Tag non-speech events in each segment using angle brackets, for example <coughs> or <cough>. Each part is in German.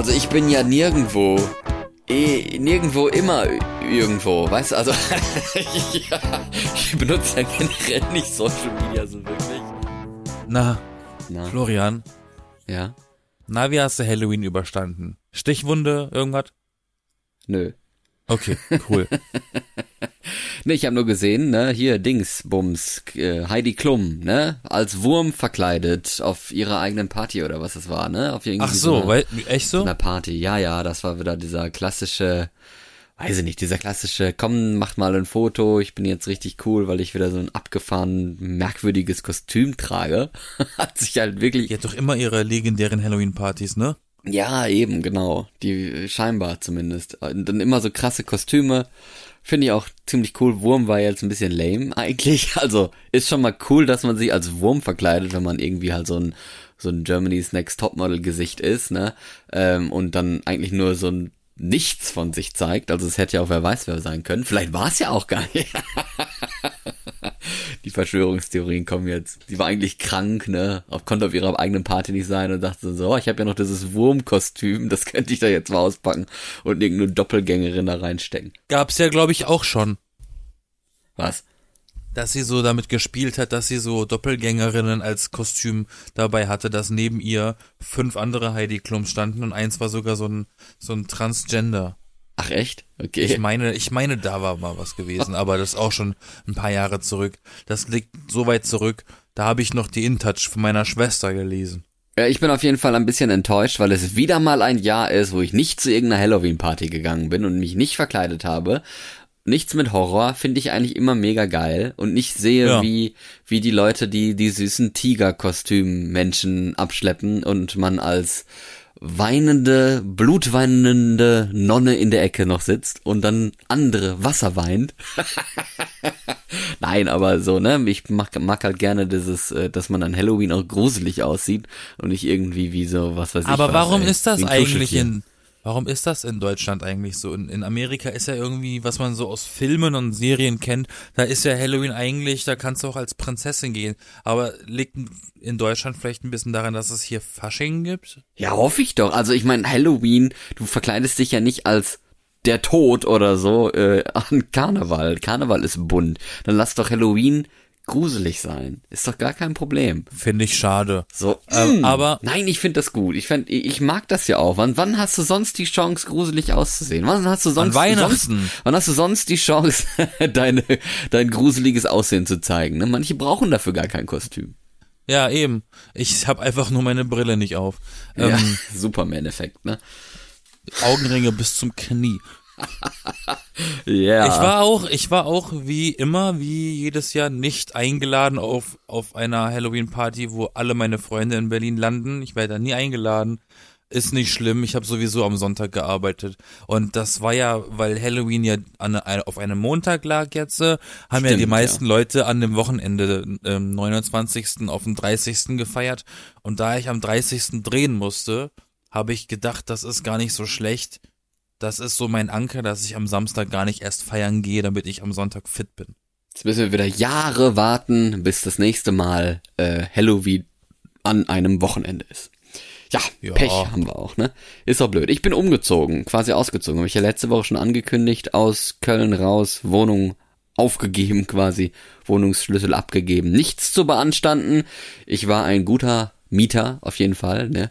Also ich bin ja nirgendwo. Eh, nirgendwo immer irgendwo, weißt du? Also <laughs> ja, ich benutze ja generell nicht Social Media so wirklich. Na, Na, Florian, ja? na, wie hast du Halloween überstanden? Stichwunde, irgendwas? Nö. Okay, cool. <laughs> Ne, ich habe nur gesehen, ne, hier Dings, Bums, äh, Heidi Klum, ne, als Wurm verkleidet auf ihrer eigenen Party oder was es war, ne, auf irgendwie Ach so, einer, weil, echt so so? einer Party. Ja, ja, das war wieder dieser klassische, weiß ich nicht, dieser klassische, komm, macht mal ein Foto, ich bin jetzt richtig cool, weil ich wieder so ein abgefahren merkwürdiges Kostüm trage. <laughs> Hat sich halt wirklich Die hat doch immer ihre legendären Halloween-Partys, ne? Ja, eben, genau. Die scheinbar zumindest. Und dann immer so krasse Kostüme. Finde ich auch ziemlich cool. Wurm war jetzt ein bisschen lame <laughs> eigentlich. Also ist schon mal cool, dass man sich als Wurm verkleidet, wenn man irgendwie halt so ein so ein Germany's Next Topmodel Gesicht ist, ne? Ähm, und dann eigentlich nur so ein nichts von sich zeigt. Also es hätte ja auch wer weiß wer sein können. Vielleicht war es ja auch gar nicht. <laughs> Die Verschwörungstheorien kommen jetzt. Sie war eigentlich krank, ne? Auf, konnte auf ihrer eigenen Party nicht sein und dachte so, oh, ich habe ja noch dieses Wurmkostüm, das könnte ich da jetzt mal auspacken und irgendeine Doppelgängerin da reinstecken. Gab's ja, glaube ich, auch schon. Was? Dass sie so damit gespielt hat, dass sie so Doppelgängerinnen als Kostüm dabei hatte, dass neben ihr fünf andere Heidi Klum standen und eins war sogar so ein, so ein Transgender. Ach echt? Okay. Ich meine, ich meine, da war mal was gewesen, aber das ist auch schon ein paar Jahre zurück. Das liegt so weit zurück. Da habe ich noch die InTouch von meiner Schwester gelesen. Ja, ich bin auf jeden Fall ein bisschen enttäuscht, weil es wieder mal ein Jahr ist, wo ich nicht zu irgendeiner Halloween-Party gegangen bin und mich nicht verkleidet habe. Nichts mit Horror finde ich eigentlich immer mega geil und ich sehe, Ja. wie, wie die Leute die, die süßen Tiger-Kostüm-Menschen abschleppen und man als weinende, blutweinende Nonne in der Ecke noch sitzt und dann andere Wasser weint. <laughs> Nein, aber so, ne? Ich mag, mag halt gerne dieses, äh, dass man an Halloween auch gruselig aussieht und nicht irgendwie wie so, was weiß ich. Aber was, warum ey, ist das eigentlich in, warum ist das in Deutschland eigentlich so? In, in Amerika ist ja irgendwie, was man so aus Filmen und Serien kennt, da ist ja Halloween eigentlich, da kannst du auch als Prinzessin gehen. Aber liegt in Deutschland vielleicht ein bisschen daran, dass es hier Fasching gibt? Ja, hoffe ich doch. Also ich meine, Halloween, du verkleidest dich ja nicht als der Tod oder so äh, an Karneval. Karneval ist bunt. Dann lass doch Halloween gruselig sein. Ist doch gar kein Problem. Finde ich schade. So, Ähm, mm. aber- nein, ich finde das gut. Ich find, ich mag das ja auch. Wann, wann hast du sonst die Chance, gruselig auszusehen? Wann hast du sonst Weihnachten. Sonst, wann hast du sonst die Chance, <laughs> deine, dein gruseliges Aussehen zu zeigen? Ne? Manche brauchen dafür gar kein Kostüm. Ja, eben. Ich habe einfach nur meine Brille nicht auf. Ja, Ähm, <laughs> Superman-Effekt, ne? Augenringe bis zum Knie. <laughs> Ja. Ich war auch, ich war auch wie immer, wie jedes Jahr nicht eingeladen auf, auf einer Halloween-Party, wo alle meine Freunde in Berlin landen. Ich werde da nie eingeladen. Ist nicht schlimm, ich habe sowieso am Sonntag gearbeitet. Und das war ja, weil Halloween ja an, eine- auf einem Montag lag jetzt, äh, haben ja Stimmt, die meisten Leute an dem Wochenende, ähm, 29. auf dem 30. gefeiert. Und da ich am 30. drehen musste, habe ich gedacht, das ist gar nicht so schlecht. Das ist so mein Anker, dass ich am Samstag gar nicht erst feiern gehe, damit ich am Sonntag fit bin. Jetzt müssen wir wieder Jahre warten, bis das nächste Mal äh, Halloween an einem Wochenende ist. Ja, Ja. Pech haben wir auch, ne? Ist doch blöd. Ich bin umgezogen, quasi ausgezogen. Habe ich ja letzte Woche schon angekündigt, aus Köln raus, Wohnung aufgegeben quasi, Wohnungsschlüssel abgegeben. Nichts zu beanstanden. Ich war ein guter Mieter, auf jeden Fall, ne?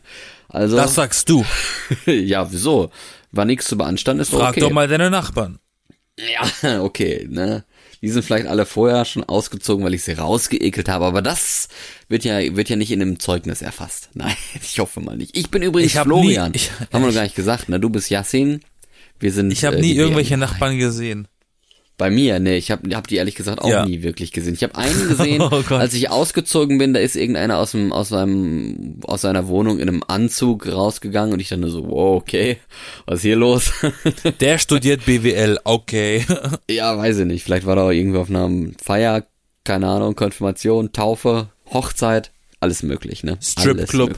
Also, Das sagst du. <laughs> ja, wieso? War nichts zu beanstanden, ist Frag okay. doch mal deine Nachbarn. Ja, <laughs> okay, ne? Die sind vielleicht alle vorher schon ausgezogen, weil ich sie rausgeekelt habe, aber das wird ja, wird ja nicht in dem Zeugnis erfasst. <laughs> Nein, ich hoffe mal nicht. Ich bin übrigens Ich hab Florian. nie- ich- Haben wir noch gar nicht gesagt, ne? Du bist Yassin. Wir sind. Ich habe äh, nie irgendwelche. Nachbarn gesehen. Bei mir, ne, ich habe hab die ehrlich gesagt auch Ja. nie wirklich gesehen. Ich habe einen gesehen, <laughs> Oh als ich ausgezogen bin, da ist irgendeiner aus dem aus seinem aus seiner Wohnung in einem Anzug rausgegangen und ich dann nur so, wow, okay, was ist hier los? <laughs> Der studiert BWL, okay. <laughs> Ja, weiß ich nicht. Vielleicht war da auch irgendwie auf einer Feier, keine Ahnung, Konfirmation, Taufe, Hochzeit, alles möglich, ne? Stripclub.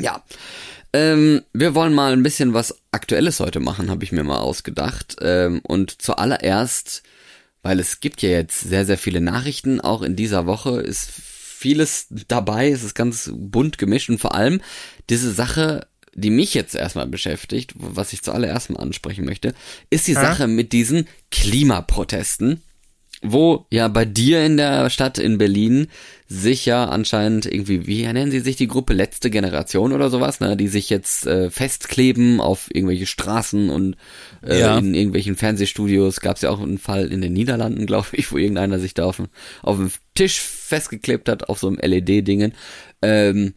Ja. Ähm, wir wollen mal ein bisschen was Aktuelles heute machen, habe ich mir mal ausgedacht. Ähm, und zuallererst, weil es gibt ja jetzt sehr, sehr viele Nachrichten, auch in dieser Woche ist vieles dabei, es ist ganz bunt gemischt und vor allem diese Sache, die mich jetzt erstmal beschäftigt, was ich zuallererst mal ansprechen möchte, ist die? Sache mit diesen Klimaprotesten, wo ja bei dir in der Stadt in Berlin sich ja anscheinend irgendwie, wie nennen sie sich die Gruppe letzte Generation oder sowas, ne, die sich jetzt äh, festkleben auf irgendwelche Straßen und äh, Ja. in irgendwelchen Fernsehstudios. Gab es ja auch einen Fall in den Niederlanden, <laughs> glaube ich, wo irgendeiner sich da auf dem, auf dem Tisch festgeklebt hat, auf so einem LED-Dingen. Ähm,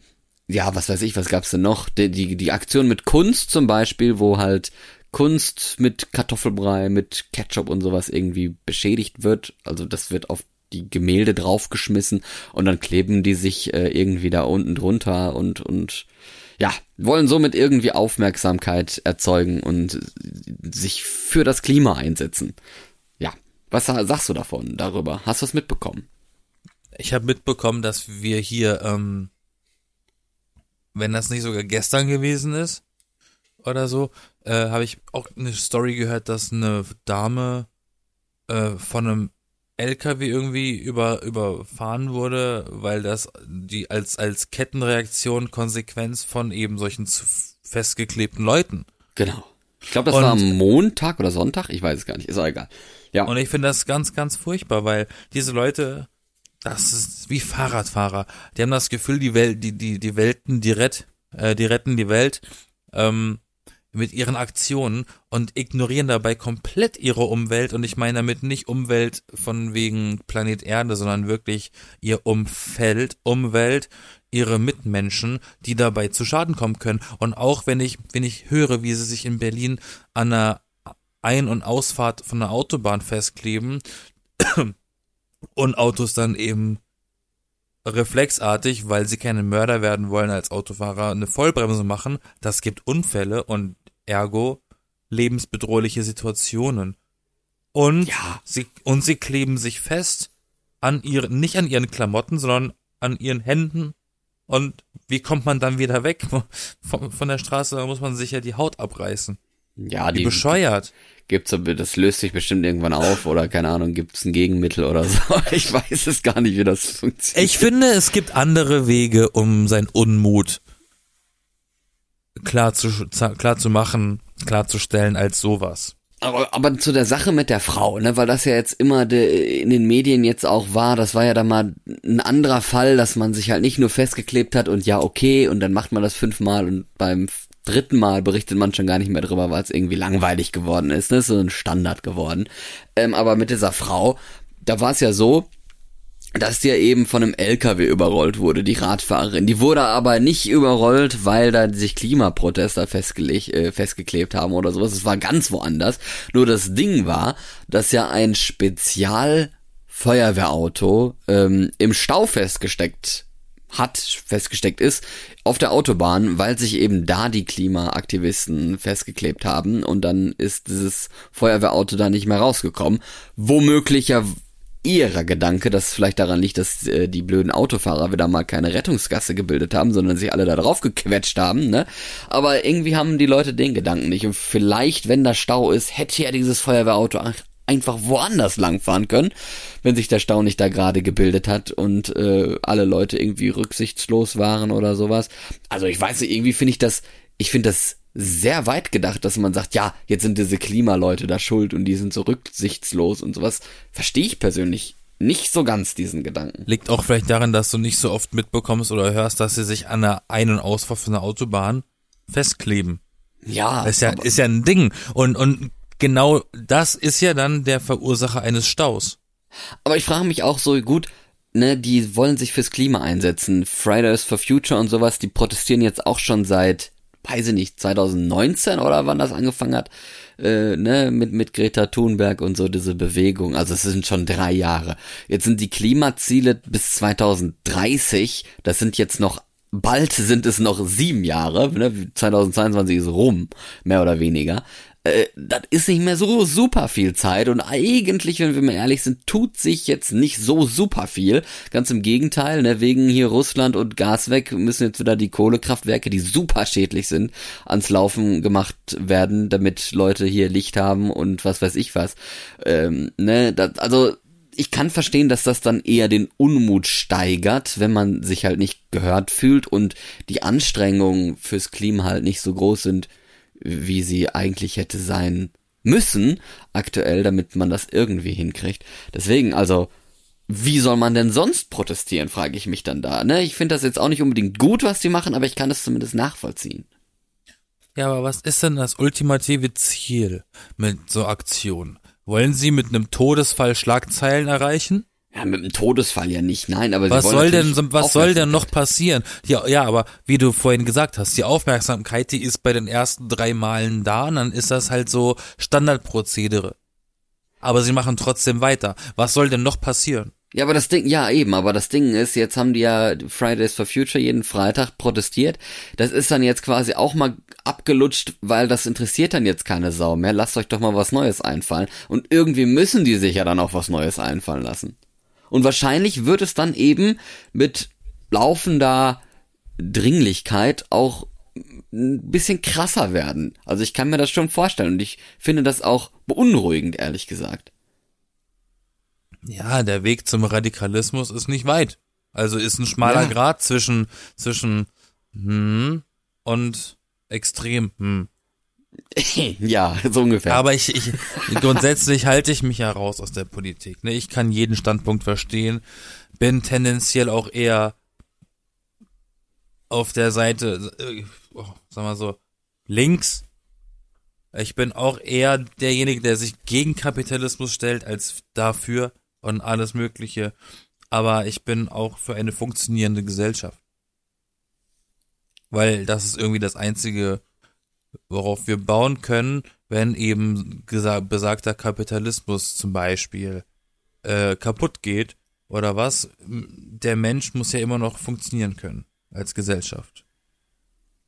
ja, was weiß ich, was gab's denn noch? Die, die, die Aktion mit Kunst zum Beispiel, wo halt Kunst mit Kartoffelbrei, mit Ketchup und sowas irgendwie beschädigt wird. Also das wird auf die Gemälde draufgeschmissen und dann kleben die sich äh, irgendwie da unten drunter und, und ja, wollen somit irgendwie Aufmerksamkeit erzeugen und sich für das Klima einsetzen. Ja, was sa- sagst du davon, darüber? Hast du was mitbekommen? Ich habe mitbekommen, dass wir hier, ähm, wenn das nicht sogar gestern gewesen ist oder so, äh, habe ich auch eine Story gehört, dass eine Dame äh, von einem LKW irgendwie über überfahren wurde, weil das die als als Kettenreaktion Konsequenz von eben solchen zu festgeklebten Leuten. Genau. Ich glaube, das Und- war am Montag oder Sonntag, ich weiß es gar nicht, ist auch egal. Ja, Und ich finde das ganz, ganz furchtbar, weil diese Leute, das ist wie Fahrradfahrer. Die haben das Gefühl, die Welt, die, die, die Welten, die rett, äh, die retten die Welt, ähm, mit ihren Aktionen und ignorieren dabei komplett ihre Umwelt. Und ich meine damit nicht Umwelt von wegen Planet Erde, sondern wirklich ihr Umfeld, Umwelt, ihre Mitmenschen, die dabei zu Schaden kommen können. Und auch wenn ich, wenn ich höre, wie sie sich in Berlin an einer ein- und Ausfahrt von der Autobahn festkleben <coughs> und Autos dann eben reflexartig, weil sie keine Mörder werden wollen als Autofahrer, eine Vollbremse machen, das gibt Unfälle und ergo lebensbedrohliche Situationen. Und Ja. sie und sie kleben sich fest an ihren nicht an ihren Klamotten, sondern an ihren Händen. Und wie kommt man dann wieder weg von, von der Straße? Da muss man sich ja die Haut abreißen. ja, Wie die bescheuert. gibt's, aber- das löst sich bestimmt irgendwann auf oder keine Ahnung, gibt's ein Gegenmittel oder so. <laughs> Ich weiß es gar nicht, wie das funktioniert. Ich finde, es gibt andere Wege, um sein Unmut klar zu, klar zu machen, klarzustellen als sowas. Aber, aber zu der Sache mit der Frau, ne, weil das ja jetzt immer de, in den Medien jetzt auch war, das war ja dann mal ein anderer Fall, dass man sich halt nicht nur festgeklebt hat und ja, okay, und dann macht man das fünfmal und beim dritten Mal berichtet man schon gar nicht mehr drüber, weil es irgendwie langweilig geworden ist, ne, ist so ein Standard geworden. Ähm, aber mit dieser Frau, da war es ja so, dass die ja eben von einem LKW überrollt wurde, die Radfahrerin. Die wurde aber nicht überrollt, weil da sich Klimaprotester festgelegt, äh, festgeklebt haben oder sowas. Es war ganz woanders. Nur das Ding war, dass ja ein Spezialfeuerwehrauto ähm, im Stau festgesteckt hat, festgesteckt ist, auf der Autobahn, weil sich eben da die Klimaaktivisten festgeklebt haben und dann ist dieses Feuerwehrauto da nicht mehr rausgekommen. Womöglich ihrer Gedanke, dass vielleicht daran liegt, dass äh, die blöden Autofahrer wieder mal keine Rettungsgasse gebildet haben, sondern sich alle da drauf gequetscht haben, ne? Aber irgendwie haben die Leute den Gedanken nicht. Und vielleicht, wenn da Stau ist, hätte ja dieses Feuerwehrauto ach- einfach woanders langfahren können, wenn sich der Stau nicht da gerade gebildet hat und äh, alle Leute irgendwie rücksichtslos waren oder sowas. Also ich weiß nicht, irgendwie finde ich das, ich finde das sehr weit gedacht, dass man sagt, ja, jetzt sind diese Klimaleute da schuld und die sind so rücksichtslos und sowas. Verstehe ich persönlich nicht so ganz diesen Gedanken. Liegt auch vielleicht daran, dass du nicht so oft mitbekommst oder hörst, dass sie sich an der Ein- und Ausfahrt von der Autobahn festkleben. Ja, Das ist ja, ist ja ein Ding. Und, und genau das ist ja dann der Verursacher eines Staus. Aber ich frage mich auch so, gut, ne, die wollen sich fürs Klima einsetzen. Fridays for Future und sowas, die protestieren jetzt auch schon seit, weiß ich nicht, 2019 oder wann das angefangen hat, äh, ne, mit, mit Greta Thunberg und so diese Bewegung. Also es sind schon drei Jahre. Jetzt sind die Klimaziele bis 2030, das sind jetzt noch Bald sind es noch sieben Jahre, ne? 2022 ist rum, mehr oder weniger. Äh, das ist nicht mehr so super viel Zeit und eigentlich, wenn wir mal ehrlich sind, tut sich jetzt nicht so super viel. Ganz im Gegenteil, ne? wegen hier Russland und Gas weg müssen jetzt wieder die Kohlekraftwerke, die super schädlich sind, ans Laufen gemacht werden, damit Leute hier Licht haben und was weiß ich was. Ähm, ne? das, also ich kann verstehen, dass das dann eher den Unmut steigert, wenn man sich halt nicht gehört fühlt und die Anstrengungen fürs Klima halt nicht so groß sind, wie sie eigentlich hätte sein müssen aktuell, damit man das irgendwie hinkriegt. Deswegen, also, wie soll man denn sonst protestieren, frage ich mich dann da. Ne? Ich finde das jetzt auch nicht unbedingt gut, was die machen, aber ich kann das zumindest nachvollziehen. Ja, aber was ist denn das ultimative Ziel mit so Aktionen? Wollen Sie mit einem Todesfall Schlagzeilen erreichen? Ja, mit einem Todesfall ja nicht, nein, aber was soll denn, was soll denn noch passieren? Ja, ja, aber wie du vorhin gesagt hast, die Aufmerksamkeit, die ist bei den ersten drei Malen da, und dann ist das halt so Standardprozedere. Aber sie machen trotzdem weiter. Was soll denn noch passieren? Ja, aber das Ding, ja eben, aber das Ding ist, jetzt haben die ja Fridays for Future jeden Freitag protestiert. Das ist dann jetzt quasi auch mal abgelutscht, weil das interessiert dann jetzt keine Sau mehr. Lasst euch doch mal was Neues einfallen. Und irgendwie müssen die sich ja dann auch was Neues einfallen lassen. Und wahrscheinlich wird es dann eben mit laufender Dringlichkeit auch ein bisschen krasser werden. Also ich kann mir das schon vorstellen und ich finde das auch beunruhigend, ehrlich gesagt. Ja, der Weg zum Radikalismus ist nicht weit. Also ist ein schmaler ja. Grad zwischen, zwischen, hm, und extrem, hm. <laughs> ja, so ungefähr. Aber ich, ich grundsätzlich halte ich mich ja raus aus der Politik. Ne? Ich kann jeden Standpunkt verstehen, bin tendenziell auch eher auf der Seite, äh, oh, sag mal so, links. Ich bin auch eher derjenige, der sich gegen Kapitalismus stellt, als dafür und alles Mögliche. Aber ich bin auch für eine funktionierende Gesellschaft. Weil das ist irgendwie das einzige, worauf wir bauen können, wenn eben besagter Kapitalismus zum Beispiel äh, kaputt geht oder was. Der Mensch muss ja immer noch funktionieren können als Gesellschaft.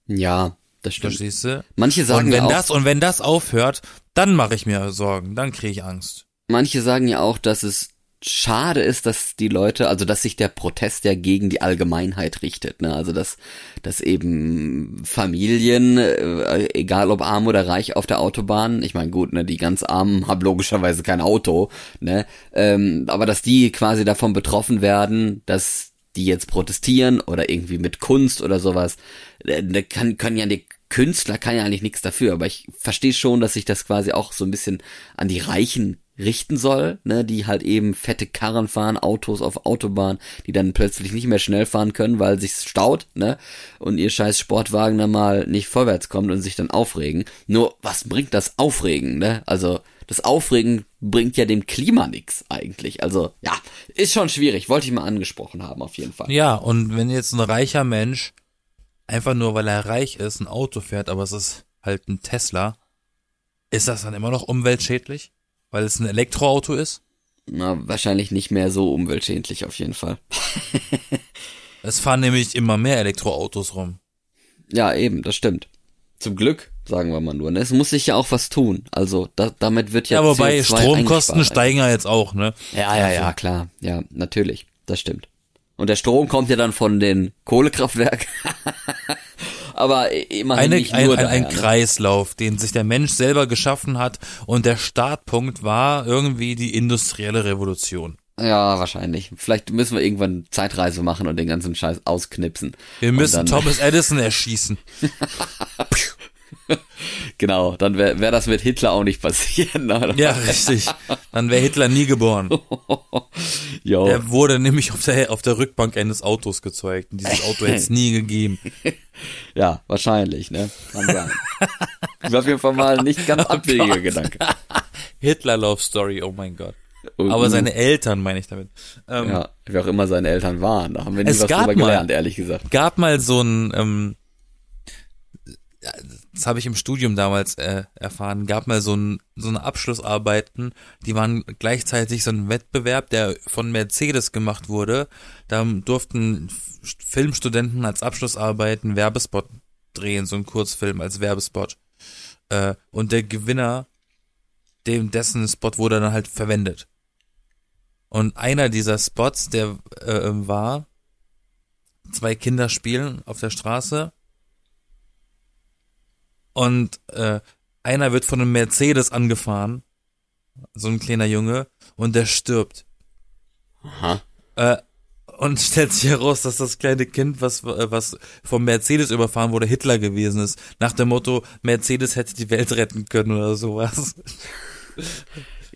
Ja, das stimmt. Verstehst du? Manche sagen und wenn ja auch, das und wenn das aufhört, dann mache ich mir Sorgen, dann kriege ich Angst. Manche sagen ja auch, dass es schade ist, dass die Leute, also dass sich der Protest ja gegen die Allgemeinheit richtet, ne? Also dass, dass eben Familien, äh, egal ob arm oder reich auf der Autobahn, ich meine gut, ne, die ganz Armen <laughs> haben logischerweise kein Auto, ne? Ähm, aber dass die quasi davon betroffen werden, dass die jetzt protestieren oder irgendwie mit Kunst oder sowas, äh, kann, können ja die Künstler kann ja eigentlich nichts dafür, aber ich verstehe schon, dass sich das quasi auch so ein bisschen an die Reichen richten soll, ne, die halt eben fette Karren fahren, Autos auf Autobahn, die dann plötzlich nicht mehr schnell fahren können, weil sich's staut, ne, und ihr scheiß Sportwagen dann mal nicht vorwärts kommt und sich dann aufregen. Nur, was bringt das Aufregen, ne? Also, das Aufregen bringt ja dem Klima nix eigentlich. Also, ja, ist schon schwierig, wollte ich mal angesprochen haben, auf jeden Fall. Ja, und wenn jetzt ein reicher Mensch einfach nur, weil er reich ist, ein Auto fährt, aber es ist halt ein Tesla, ist das dann immer noch umweltschädlich? Weil es ein Elektroauto ist? Na, wahrscheinlich nicht mehr so umweltschädlich auf jeden Fall. <laughs> es fahren nämlich immer mehr Elektroautos rum. Ja, eben, das stimmt. Zum Glück, sagen wir mal nur. Ne? Es muss sich ja auch was tun. Also da, damit wird ja. Ja, wobei CO2 Stromkosten steigen ja jetzt auch, ne? Ja, ja, ja, klar. Ja, natürlich. Das stimmt. Und der Strom kommt ja dann von den Kohlekraftwerken. <laughs> aber immerhin Eine, nicht nur ein, ein, ein? Kreislauf, den sich der Mensch selber geschaffen hat und der Startpunkt war irgendwie die industrielle Revolution. Ja, wahrscheinlich. Vielleicht müssen wir irgendwann Zeitreise machen und den ganzen Scheiß ausknipsen. Wir müssen Thomas Edison erschießen. <laughs> <laughs> Genau, dann wäre wär das mit Hitler auch nicht passieren. Oder? Ja, richtig. Dann wäre Hitler nie geboren. <laughs> Jo. Er wurde nämlich auf der, auf der Rückbank eines Autos gezeugt. Und dieses Auto hätte es nie gegeben. <laughs> Ja, wahrscheinlich, ne? Kann sein. War auf jeden Fall mal ein nicht ganz abwegiger Oh. Gedanke. Hitler Love Story, oh mein Gott. Und- Aber seine Eltern meine ich damit. Ähm, Ja, wer auch immer seine Eltern waren. Da haben wir nie was drüber mal- gelernt, ehrlich gesagt. gab mal so ein, ähm, das habe ich im Studium damals äh, erfahren, gab mal so ein so eine Abschlussarbeiten, die waren gleichzeitig so ein Wettbewerb, der von Mercedes gemacht wurde. Da durften Filmstudenten als Abschlussarbeiten Werbespot drehen, so ein Kurzfilm als Werbespot. Äh, und der Gewinner, dem dessen Spot wurde dann halt verwendet. Und einer dieser Spots, der äh, war, zwei Kinder spielen auf der Straße und äh, einer wird von einem Mercedes angefahren, so ein kleiner Junge, und der stirbt. Aha. Äh, und <laughs> stellt sich heraus, dass das kleine Kind, was, was vom Mercedes überfahren wurde, Hitler gewesen ist. Nach dem Motto, Mercedes hätte die Welt retten können oder sowas. <laughs>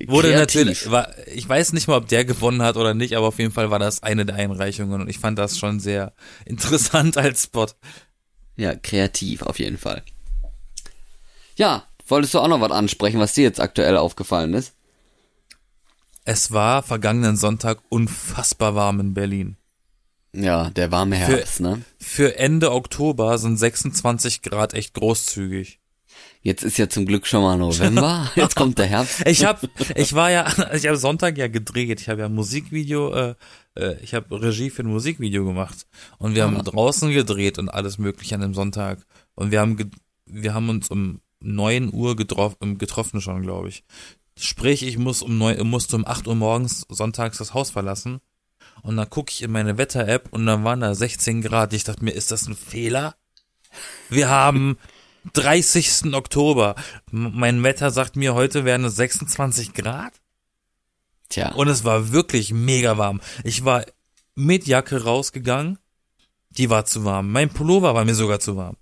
Wurde natürlich, war, ich weiß nicht mal, ob der gewonnen hat oder nicht, aber auf jeden Fall war das eine der Einreichungen und ich fand das schon sehr <laughs> interessant als Spot. Ja, kreativ auf jeden Fall. Ja, wolltest du auch noch was ansprechen, was dir jetzt aktuell aufgefallen ist? Es war vergangenen Sonntag unfassbar warm in Berlin. Ja, der warme Herbst, ne? Für Ende Oktober sind 26 Grad echt großzügig. Jetzt ist ja zum Glück schon mal November. <laughs> Jetzt kommt der Herbst. Ich hab, ich war ja, <laughs> ich habe Sonntag ja gedreht. Ich habe ja ein Musikvideo, äh, äh, ich habe Regie für ein Musikvideo gemacht und wir Ah. haben draußen gedreht und alles Mögliche an dem Sonntag und wir haben, wir haben uns um 9 Uhr getroff, ähm, getroffen schon, glaube ich. Sprich, ich muss um neun, musste um 8 Uhr morgens sonntags das Haus verlassen und dann gucke ich in meine Wetter-App und dann waren da 16 Grad. Ich dachte mir, ist das ein Fehler? Wir haben <laughs> 30. Oktober. Mein Wetter sagt mir, heute wären es 26 Grad. Tja, Und es war wirklich mega warm. Ich war mit Jacke rausgegangen. Die war zu warm. Mein Pullover war mir sogar zu warm.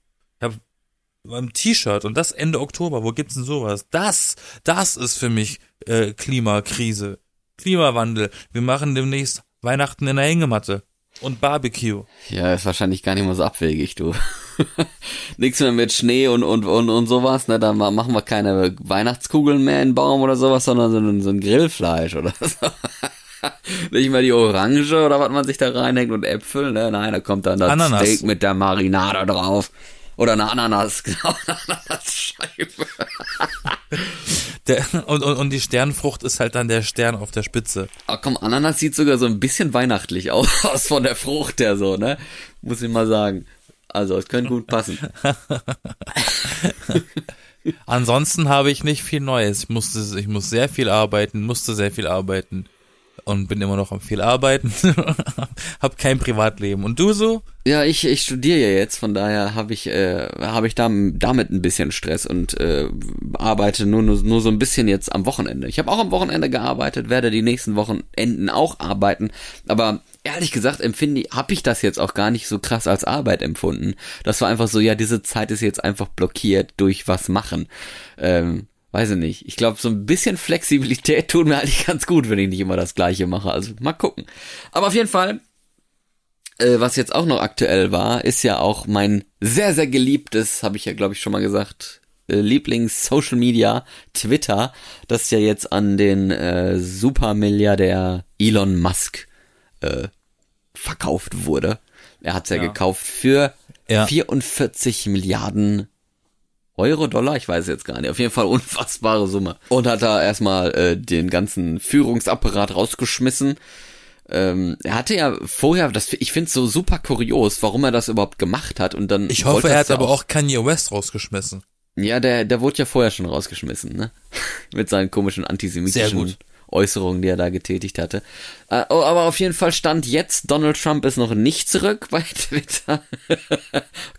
Beim T-Shirt und das Ende Oktober. Wo gibt's denn sowas? Das, das ist für mich äh, Klimakrise. Klimawandel. Wir machen demnächst Weihnachten in der Hängematte und Barbecue. ja, ist wahrscheinlich gar nicht mal so abwegig, du. <laughs> Nichts mehr mit Schnee und, und, und, und sowas, ne? Da ma- machen wir keine Weihnachtskugeln mehr in den Baum oder sowas, sondern so ein, so ein Grillfleisch oder <laughs> so. Nicht mal die Orange oder was man sich da reinhängt und Äpfel, ne? Nein, da kommt dann das Ananas. Steak mit der Marinade drauf. Oder eine Ananas, <laughs> genau, eine Ananasscheibe. Der, und, und, und die Sternfrucht ist halt dann der Stern auf der Spitze. Ah, komm, Ananas sieht sogar so ein bisschen weihnachtlich <laughs> aus von der Frucht her so, ne? Muss ich mal sagen. Also, es könnte gut passen. <laughs> Ansonsten habe ich nicht viel Neues. Ich musste, ich muss sehr viel arbeiten, musste sehr viel arbeiten und bin immer noch am viel arbeiten. <laughs> hab kein Privatleben. Und du so? Ja, ich, ich studiere ja jetzt, von daher habe ich, äh, habe ich da, damit ein bisschen Stress und äh, arbeite nur, nur, nur so ein bisschen jetzt am Wochenende. Ich habe auch am Wochenende gearbeitet, werde die nächsten Wochenenden auch arbeiten, aber ehrlich gesagt empfinde ich, habe ich das jetzt auch gar nicht so krass als Arbeit empfunden. Das war einfach so, ja, diese Zeit ist jetzt einfach blockiert durch was machen. Ähm, weiß ich nicht. Ich glaube, so ein bisschen Flexibilität <laughs> tut mir eigentlich ganz gut, wenn ich nicht immer das Gleiche mache. Also mal gucken. Aber auf jeden Fall, äh, was jetzt auch noch aktuell war, ist ja auch mein sehr, sehr geliebtes, habe ich ja, glaube ich, schon mal gesagt, äh, Lieblings-Social Media, Twitter, das ja jetzt an den äh, Supermilliardär Elon Musk äh, verkauft wurde. Er hat's ja, Ja. gekauft für Ja. 44 Milliarden Euro, Dollar, ich weiß es jetzt gar nicht. Auf jeden Fall <laughs> unfassbare Summe. Und hat da erstmal äh, den ganzen Führungsapparat rausgeschmissen. Ähm, er hatte ja vorher, das, ich finde es so super kurios, warum er das überhaupt gemacht hat. Und dann Ich hoffe, er hat ja aber auch Kanye West rausgeschmissen. Ja, der, der wurde ja vorher schon rausgeschmissen, ne? <laughs> Mit seinen komischen Sehr antisemitischen gut. Äußerungen, die er da getätigt hatte. Äh, oh, aber auf jeden Fall stand jetzt, Donald Trump ist noch nicht zurück bei <laughs> Twitter.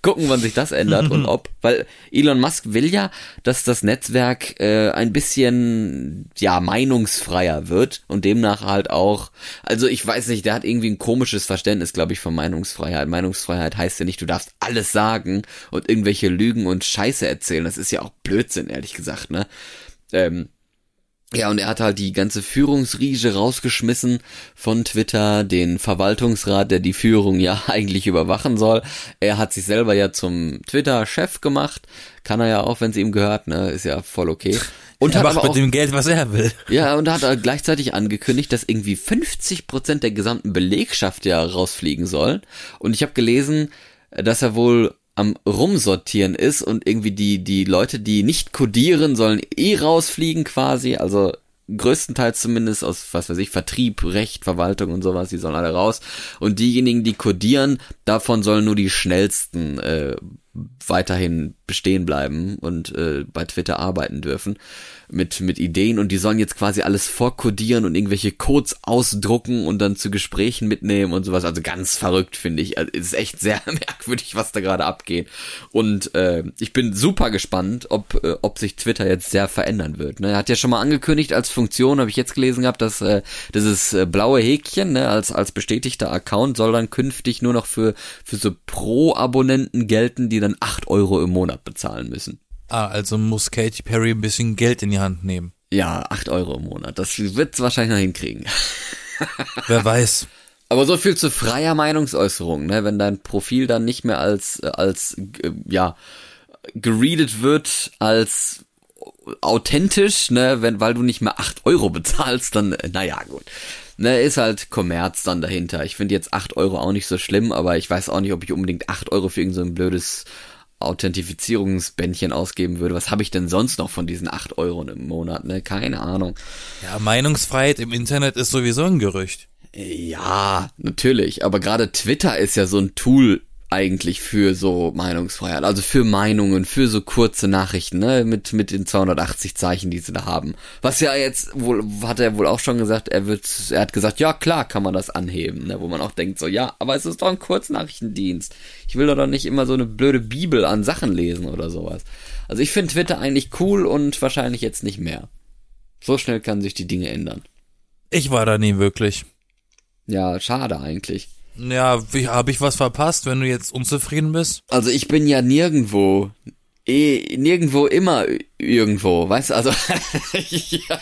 Gucken, wann sich das ändert und <laughs> ob. Weil Elon Musk will ja, dass das Netzwerk äh, ein bisschen, ja, meinungsfreier wird und demnach halt auch, also ich weiß nicht, der hat irgendwie ein komisches Verständnis, glaube ich, von Meinungsfreiheit. Meinungsfreiheit heißt ja nicht, du darfst alles sagen und irgendwelche Lügen und Scheiße erzählen. Das ist ja auch Blödsinn, ehrlich gesagt, ne? Ähm, ja, und er hat halt die ganze Führungsriege rausgeschmissen von Twitter, den Verwaltungsrat, der die Führung ja <laughs> eigentlich überwachen soll. Er hat sich selber ja zum Twitter-Chef gemacht. Kann er ja auch, wenn es ihm gehört, ne? Ist ja voll okay. Und er hat macht mit auch, dem Geld, was er will. ja, und hat er gleichzeitig angekündigt, dass irgendwie 50 Prozent der gesamten Belegschaft ja rausfliegen soll. Und ich habe gelesen, dass er wohl am rumsortieren ist und irgendwie die die Leute, die nicht codieren, sollen eh rausfliegen quasi, also größtenteils zumindest aus was weiß ich Vertrieb, Recht, Verwaltung und sowas, die sollen alle raus. Und diejenigen, die codieren, davon sollen nur die schnellsten äh, weiterhin bestehen bleiben und äh, bei Twitter arbeiten dürfen mit, mit Ideen und die sollen jetzt quasi alles vorkodieren und irgendwelche Codes ausdrucken und dann zu Gesprächen mitnehmen und sowas. Also ganz verrückt, finde ich. Also, ist echt sehr <laughs> merkwürdig, was da gerade abgeht. Und äh, ich bin super gespannt, ob, äh, ob sich Twitter jetzt sehr verändern wird. Ne? Er hat ja schon mal angekündigt als Funktion, habe ich jetzt gelesen gehabt, dass äh, dieses äh, blaue Häkchen ne, als, als bestätigter Account soll dann künftig nur noch für, für so Pro-Abonnenten gelten, die dann acht Euro im Monat bezahlen müssen. Ah, also muss Katy Perry ein bisschen Geld in die Hand nehmen. Ja, acht Euro im Monat. Das wird's wahrscheinlich noch hinkriegen. <laughs> Wer weiß. Aber so viel zu freier Meinungsäußerung, ne? Wenn dein Profil dann nicht mehr als, als, äh, ja, geredet wird als authentisch, ne, wenn, weil du nicht mehr acht Euro bezahlst, dann, äh, naja, gut. Ne, ist halt Kommerz dann dahinter. Ich finde jetzt acht Euro auch nicht so schlimm, aber ich weiß auch nicht, ob ich unbedingt acht Euro für irgendein so blödes Authentifizierungsbändchen ausgeben würde. Was habe ich denn sonst noch von diesen acht Euro im Monat, ne? Keine Ahnung. Ja, Meinungsfreiheit im Internet ist sowieso ein Gerücht. Ja, natürlich. Aber gerade Twitter ist ja so ein Tool, eigentlich für so Meinungsfreiheit, also für Meinungen, für so kurze Nachrichten, ne, mit, mit den 280 Zeichen, die sie da haben. Was ja jetzt wohl, hat er wohl auch schon gesagt, er wird, er hat gesagt, ja klar kann man das anheben, ne, wo man auch denkt so, ja, aber es ist doch ein Kurznachrichtendienst. Ich will doch nicht immer so eine blöde Bibel an Sachen lesen oder sowas. Also ich finde Twitter eigentlich cool und wahrscheinlich jetzt nicht mehr. So schnell kann sich die Dinge ändern. Ich war da nie wirklich. Ja, schade eigentlich. Ja, habe ich was verpasst, wenn du jetzt unzufrieden bist? Also ich bin ja nirgendwo eh nirgendwo immer irgendwo, weißt du, also <laughs> ja,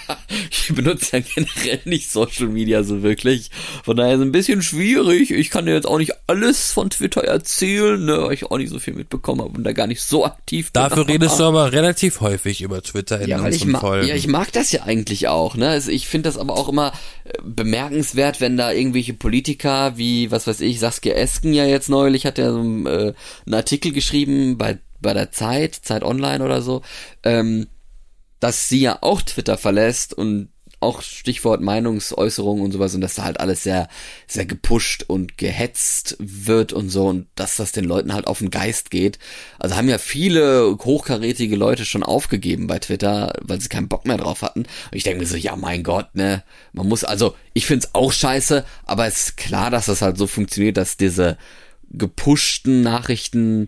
ich benutze ja generell nicht Social Media so wirklich, von daher ist es ein bisschen schwierig, ich kann dir jetzt auch nicht alles von Twitter erzählen, ne, weil ich auch nicht so viel mitbekommen habe und da gar nicht so aktiv bin. Dafür <laughs> redest du aber relativ häufig über Twitter in ja, weil unseren ich Folgen. Ja, ich mag das ja eigentlich auch, ne, also ich finde das aber auch immer äh, bemerkenswert, wenn da irgendwelche Politiker wie, was weiß ich, Saskia Esken ja jetzt neulich hat ja so einen, äh, einen Artikel geschrieben bei bei der Zeit, Zeit Online oder so, ähm, dass sie ja auch Twitter verlässt und auch Stichwort Meinungsäußerung und sowas und dass da halt alles sehr, sehr gepusht und gehetzt wird und so und dass das den Leuten halt auf den Geist geht. Also haben ja viele hochkarätige Leute schon aufgegeben bei Twitter, weil sie keinen Bock mehr drauf hatten. Und ich denke mir so, ja mein Gott, ne, man muss, also ich find's auch scheiße, aber es ist klar, dass das halt so funktioniert, dass diese gepushten Nachrichten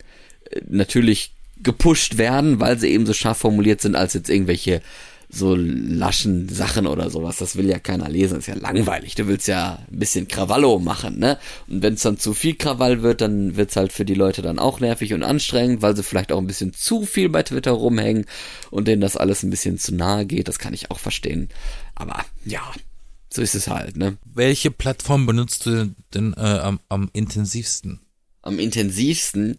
natürlich gepusht werden, weil sie eben so scharf formuliert sind, als jetzt irgendwelche so laschen Sachen oder sowas. Das will ja keiner lesen, ist ja langweilig. Du willst ja ein bisschen Krawallo machen, ne? Und wenn es dann zu viel Krawall wird, dann wird's halt für die Leute dann auch nervig und anstrengend, weil sie vielleicht auch ein bisschen zu viel bei Twitter rumhängen und denen das alles ein bisschen zu nahe geht. Das kann ich auch verstehen. Aber ja, so ist es halt, ne? Welche Plattform benutzt du denn äh, am, am intensivsten? Am intensivsten,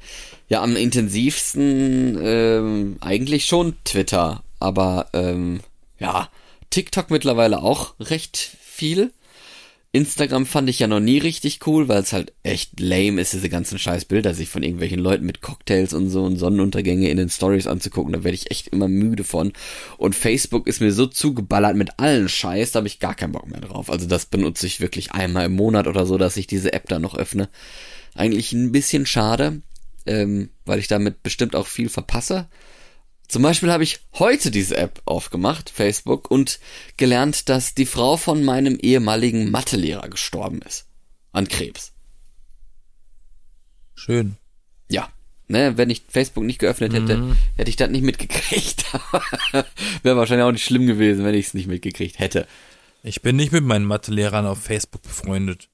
ja, am intensivsten ähm, eigentlich schon Twitter, aber ähm, ja, TikTok mittlerweile auch recht viel. Instagram fand ich ja noch nie richtig cool, weil es halt echt lame ist, diese ganzen scheiß Bilder sich von irgendwelchen Leuten mit Cocktails und so und Sonnenuntergänge in den Stories anzugucken. Da werde ich echt immer müde von. Und Facebook ist mir so zugeballert mit allen Scheiß, da habe ich gar keinen Bock mehr drauf. Also das benutze ich wirklich einmal im Monat oder so, dass ich diese App da noch öffne. Eigentlich ein bisschen schade, ähm, weil ich damit bestimmt auch viel verpasse. Zum Beispiel habe ich heute diese App aufgemacht, Facebook, und gelernt, dass die Frau von meinem ehemaligen Mathelehrer gestorben ist. An Krebs. Schön. Ja. Ne, wenn ich Facebook nicht geöffnet hätte, mhm. hätte ich das nicht mitgekriegt. <laughs> Wäre wahrscheinlich auch nicht schlimm gewesen, wenn ich es nicht mitgekriegt hätte. Ich bin nicht mit meinen Mathelehrern auf Facebook befreundet.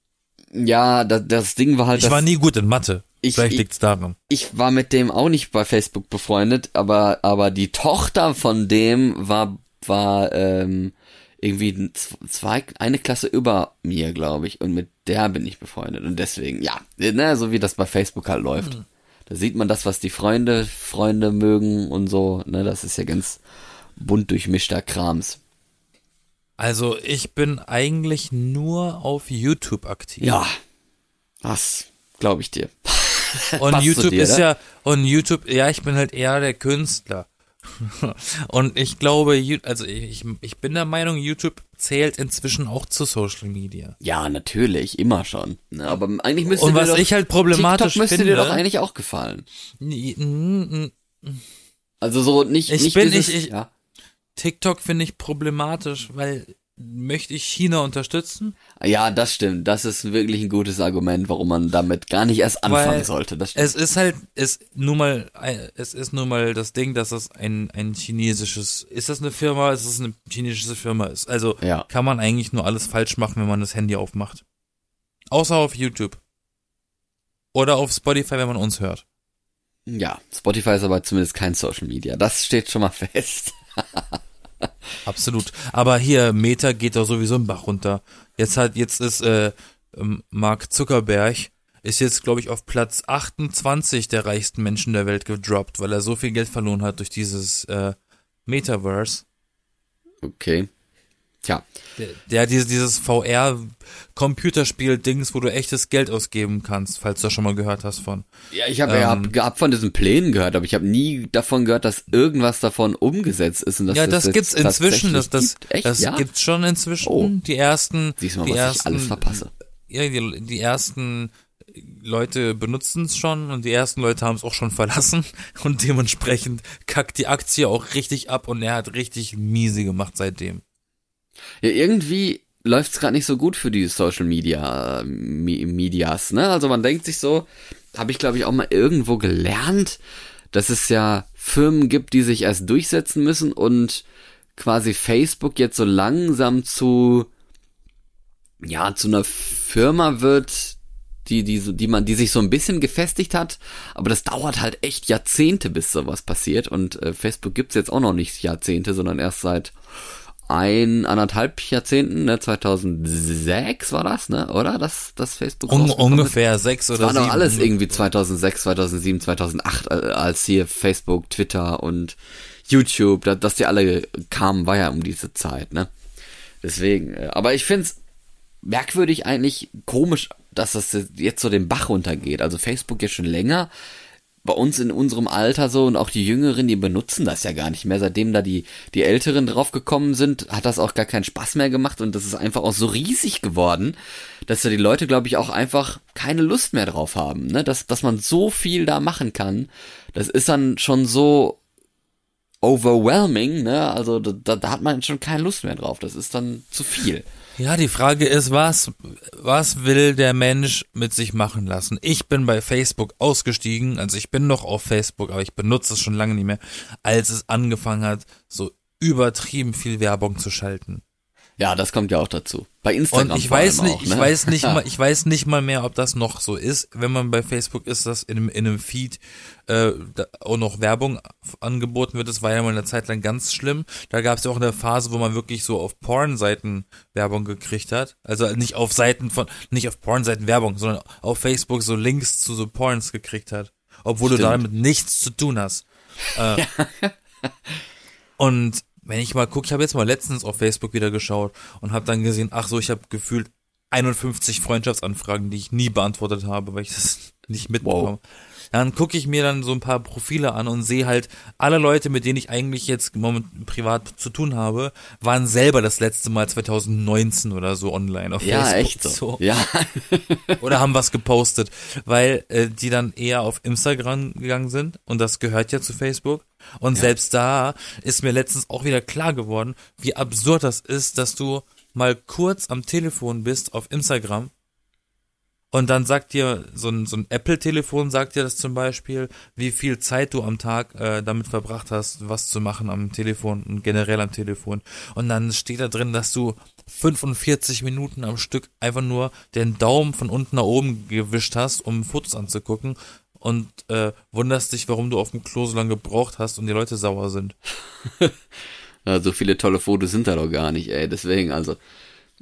Ja, das, das Ding war halt. Ich war nie gut in Mathe. Ich, Vielleicht liegt's daran. Ich war mit dem auch nicht bei Facebook befreundet, aber aber die Tochter von dem war war ähm, irgendwie zwei eine Klasse über mir, glaube ich, und mit der bin ich befreundet und deswegen ja, ne, so wie das bei Facebook halt läuft. Hm. Da sieht man das, was die Freunde Freunde mögen und so, ne, das ist ja ganz bunt durchmischter Krams. Also ich bin eigentlich nur auf YouTube aktiv. Ja, das glaube ich dir. Und YouTube dir, ist ne? ja, und YouTube, ja, ich bin halt eher der Künstler. <laughs> Und ich glaube, also ich, ich bin der Meinung, YouTube zählt inzwischen auch zu Social Media. Ja, natürlich, immer schon. Ne, aber eigentlich müsste Und was doch, ich halt problematisch TikTok müsste finde, dir doch eigentlich auch gefallen. Also so nicht, Ich nicht bin- dieses, ich- ich- ja. TikTok finde ich problematisch, weil möchte ich China unterstützen? ja, das stimmt. Das ist wirklich ein gutes Argument, warum man damit gar nicht erst anfangen Weil sollte. Das. Es ist halt, es nun mal, es ist nun mal das Ding, dass es ein, ein chinesisches, ist das eine Firma, ist es eine chinesische Firma ist. Also Ja. kann man eigentlich nur alles falsch machen, wenn man das Handy aufmacht. Außer auf YouTube. Oder auf Spotify, wenn man uns hört. Ja, Spotify ist aber zumindest kein Social Media. Das steht schon mal fest. <laughs> Absolut. Aber hier, Meta geht doch sowieso im Bach runter. Jetzt hat, jetzt ist äh, ähm, Mark Zuckerberg ist jetzt, glaube ich, auf Platz 28 der reichsten Menschen der Welt gedroppt, weil er so viel Geld verloren hat durch dieses äh, Metaverse. Okay. Tja, hat dieses, dieses VR-Computerspiel-Dings, wo du echtes Geld ausgeben kannst, falls du das schon mal gehört hast von. ja, ich habe ja Ähm. hab, hab von diesen Plänen gehört, aber ich habe nie davon gehört, dass irgendwas davon umgesetzt ist. Und dass ja, das jetzt gibt's inzwischen, das, das, gibt. Echt? das ja? gibt's schon inzwischen. Oh. Die ersten, Siehst du mal, die was ersten, ich alles verpasse. ja, die, die ersten Leute benutzen es schon und die ersten Leute haben es auch schon verlassen <laughs> und dementsprechend kackt die Aktie auch richtig ab und er hat richtig miese gemacht seitdem. Ja, irgendwie läuft's gerade nicht so gut für die Social Media Mi- Medias, ne? Also man denkt sich so, habe ich glaube ich auch mal irgendwo gelernt, dass es ja Firmen gibt, die sich erst durchsetzen müssen und quasi Facebook jetzt so langsam zu ja, zu einer Firma wird, die, die, die man, die sich so ein bisschen gefestigt hat, aber das dauert halt echt Jahrzehnte, bis sowas passiert und äh, Facebook gibt's jetzt auch noch nicht Jahrzehnte, sondern erst seit ein, anderthalb Jahrzehnten, ne, 2006 war das, ne, oder? Das, das Facebook Un ungefähr sechs Das oder war doch sieben. alles irgendwie 2006, 2007, 2008, äh, als hier Facebook, Twitter und YouTube, da- dass die alle kamen, war ja um diese Zeit, ne? Deswegen, äh, aber ich find's merkwürdig eigentlich komisch, dass das jetzt so den Bach runtergeht. Also Facebook ja schon länger. Bei uns in unserem Alter so und auch die Jüngeren, die benutzen das ja gar nicht mehr. Seitdem da die, die Älteren draufgekommen sind, hat das auch gar keinen Spaß mehr gemacht und das ist einfach auch so riesig geworden, dass da die Leute, glaube ich, auch einfach keine Lust mehr drauf haben. Ne? Dass, dass man so viel da machen kann, das ist dann schon so overwhelming, ne? Also da, da hat man schon keine Lust mehr drauf. Das ist dann zu viel. Ja, die Frage ist, was, was will der Mensch mit sich machen lassen? Ich bin bei Facebook ausgestiegen, also ich bin noch auf Facebook, aber ich benutze es schon lange nicht mehr, als es angefangen hat, so übertrieben viel Werbung zu schalten. Ja, das kommt ja auch dazu. Bei Instagram Und ich weiß nicht, auch, ich ne? weiß nicht mal, <laughs> ich weiß nicht mal mehr, ob das noch so ist. Wenn man bei Facebook ist, dass in einem, in einem Feed äh, auch noch Werbung angeboten wird. Das war ja mal eine Zeit lang ganz schlimm. Da gab es ja auch eine Phase, wo man wirklich so auf Porn-Seiten Werbung gekriegt hat. Also nicht auf Seiten von, nicht auf Porn-Seiten Werbung, sondern auf Facebook so Links zu so Porns gekriegt hat. Obwohl du Stimmt. damit nichts zu tun hast. <laughs> Äh, und wenn ich mal gucke, ich habe jetzt mal letztens auf Facebook wieder geschaut und habe dann gesehen, ach so, ich habe gefühlt 51 Freundschaftsanfragen, die ich nie beantwortet habe, weil ich das <laughs> nicht mitbekomme. Dann gucke ich mir dann so ein paar Profile an und sehe halt, alle Leute, mit denen ich eigentlich jetzt moment privat zu tun habe, waren selber das letzte Mal 2019 oder so online auf Ja, Facebook. echt so. Ja, <laughs> Oder haben was gepostet, weil äh, die dann eher auf Instagram gegangen sind und das gehört ja zu Facebook. Und selbst da ist mir letztens auch wieder klar geworden, wie absurd das ist, dass du mal kurz am Telefon bist auf Instagram und dann sagt dir so ein, so ein Apple-Telefon sagt dir das zum Beispiel, wie viel Zeit du am Tag äh, damit verbracht hast, was zu machen am Telefon und generell am Telefon. Und dann steht da drin, dass du 45 Minuten am Stück einfach nur den Daumen von unten nach oben gewischt hast, um Fotos anzugucken und äh, wunderst dich, warum du auf dem Klo so lange gebraucht hast und die Leute sauer sind. <laughs> Ja, so viele tolle Fotos sind da doch gar nicht, ey. Deswegen, also,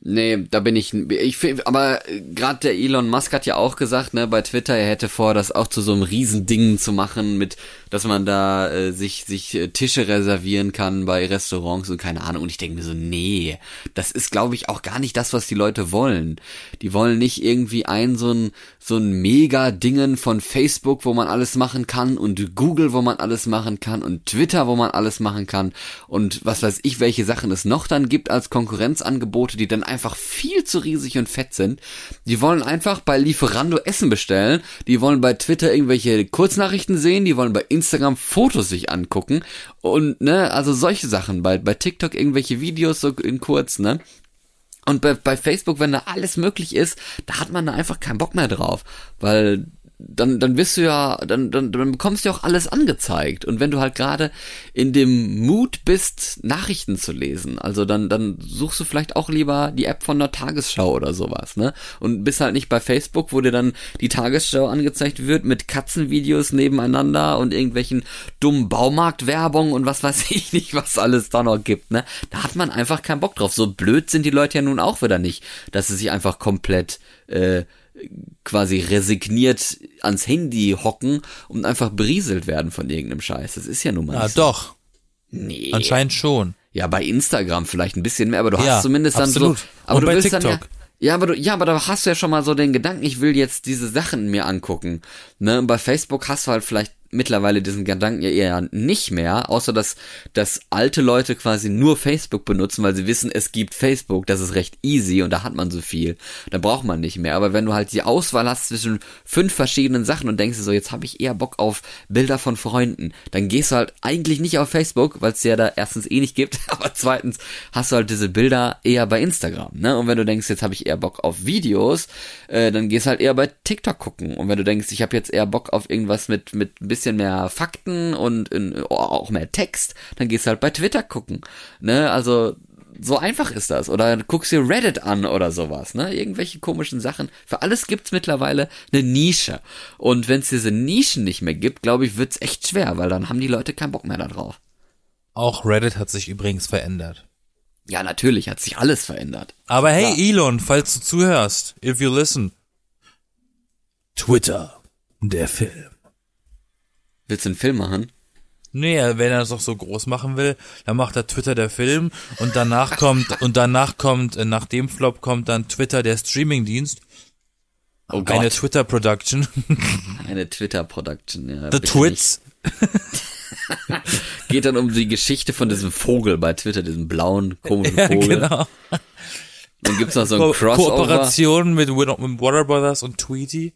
Nee, da bin ich, ich aber gerade der Elon Musk hat ja auch gesagt, ne, bei Twitter, er hätte vor, das auch zu so einem Riesending zu machen, mit, dass man da äh, sich sich äh, Tische reservieren kann bei Restaurants und keine Ahnung. Und ich denke mir so, nee, das ist, glaube ich, auch gar nicht das, was die Leute wollen. Die wollen nicht irgendwie ein so ein so ein Mega-Dingen von Facebook, wo man alles machen kann und Google, wo man alles machen kann und Twitter, wo man alles machen kann und was weiß ich, welche Sachen es noch dann gibt als Konkurrenzangebote, die dann einfach viel zu riesig und fett sind. Die wollen einfach bei Lieferando Essen bestellen, die wollen bei Twitter irgendwelche Kurznachrichten sehen, die wollen bei Instagram Fotos sich angucken. Und ne, also solche Sachen, bei, bei TikTok irgendwelche Videos so in kurz, ne? Und bei, bei Facebook, wenn da alles möglich ist, da hat man da einfach keinen Bock mehr drauf, weil dann, dann wirst du ja, dann, dann, dann bekommst du auch alles angezeigt. Und wenn du halt gerade in dem Mut bist, Nachrichten zu lesen, also dann, dann suchst du vielleicht auch lieber die App von der Tagesschau oder sowas, ne? Und bist halt nicht bei Facebook, wo dir dann die Tagesschau angezeigt wird mit Katzenvideos nebeneinander und irgendwelchen dummen Baumarktwerbung und was weiß <laughs> ich nicht, was alles da noch gibt, ne? Da hat man einfach keinen Bock drauf. So blöd sind die Leute ja nun auch wieder nicht, dass sie sich einfach komplett, äh, quasi resigniert ans Handy hocken und einfach berieselt werden von irgendeinem Scheiß. Das ist ja nun mal. Ja, nicht so. doch. Nee. Anscheinend schon. Ja, bei Instagram vielleicht ein bisschen mehr, aber du Ja, hast zumindest dann absolut. so. Aber Und du bei willst dann ja. TikTok. Ja, aber du, ja, aber da hast du ja schon mal so den Gedanken, ich will jetzt diese Sachen mir angucken. Ne, und bei Facebook hast du halt vielleicht mittlerweile diesen Gedanken ja eher nicht mehr, außer dass, dass alte Leute quasi nur Facebook benutzen, weil sie wissen, es gibt Facebook, das ist recht easy und da hat man so viel. Da braucht man nicht mehr. Aber wenn du halt die Auswahl hast zwischen fünf verschiedenen Sachen und denkst so, jetzt habe ich eher Bock auf Bilder von Freunden, dann gehst du halt eigentlich nicht auf Facebook, weil es ja da erstens eh nicht gibt, <laughs> aber zweitens hast du halt diese Bilder eher bei Instagram. Ne? Und wenn du denkst, jetzt habe ich eher Bock auf Videos, äh, dann gehst halt eher bei TikTok gucken. Und wenn du denkst, ich habe jetzt eher Bock auf irgendwas mit, mit ein bisschen mehr Fakten und in, auch mehr Text, dann gehst du halt bei Twitter gucken. Ne? Also so einfach ist das. Oder guckst dir Reddit an oder sowas, ne? Irgendwelche komischen Sachen. Für alles gibt's mittlerweile eine Nische. Und wenn es diese Nischen nicht mehr gibt, glaube ich, wird's echt schwer, weil dann haben die Leute keinen Bock mehr darauf. Auch Reddit hat sich übrigens verändert. Ja, natürlich hat sich alles verändert. Aber hey, Elon, falls du zuhörst, if you listen. Twitter, der Film. Willst du einen Film machen? Nee, wenn er es doch so groß machen will, dann macht er Twitter der Film und danach <laughs> kommt und danach kommt äh, nach dem Flop kommt dann Twitter der Streamingdienst. Oh Eine Gott, Twitter Production. <laughs> eine Twitter-Production. Ja, The Twits. <laughs> Geht dann um die Geschichte von diesem Vogel bei Twitter, diesem blauen, komischen Ja, Vogel. genau. Dann gibt's noch so ein Ko Crossover. Kooperation mit, mit Warner Brothers und Tweety.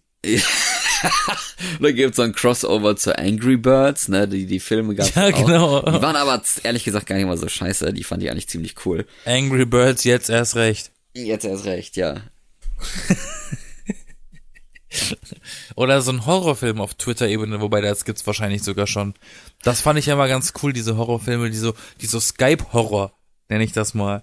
Da gibt's so ein Crossover zu Angry Birds, ne? Die, die Filme gab's Ja, auch. genau. Die waren aber ehrlich gesagt gar nicht mal so scheiße. Die fand ich eigentlich ziemlich cool. Angry Birds jetzt erst recht. Jetzt erst recht, ja. <laughs> Oder so ein Horrorfilm auf Twitter-Ebene, wobei das gibt's wahrscheinlich sogar schon. Das fand ich ja mal ganz cool, diese Horrorfilme, die so, die so Skype-Horror, nenne ich das mal,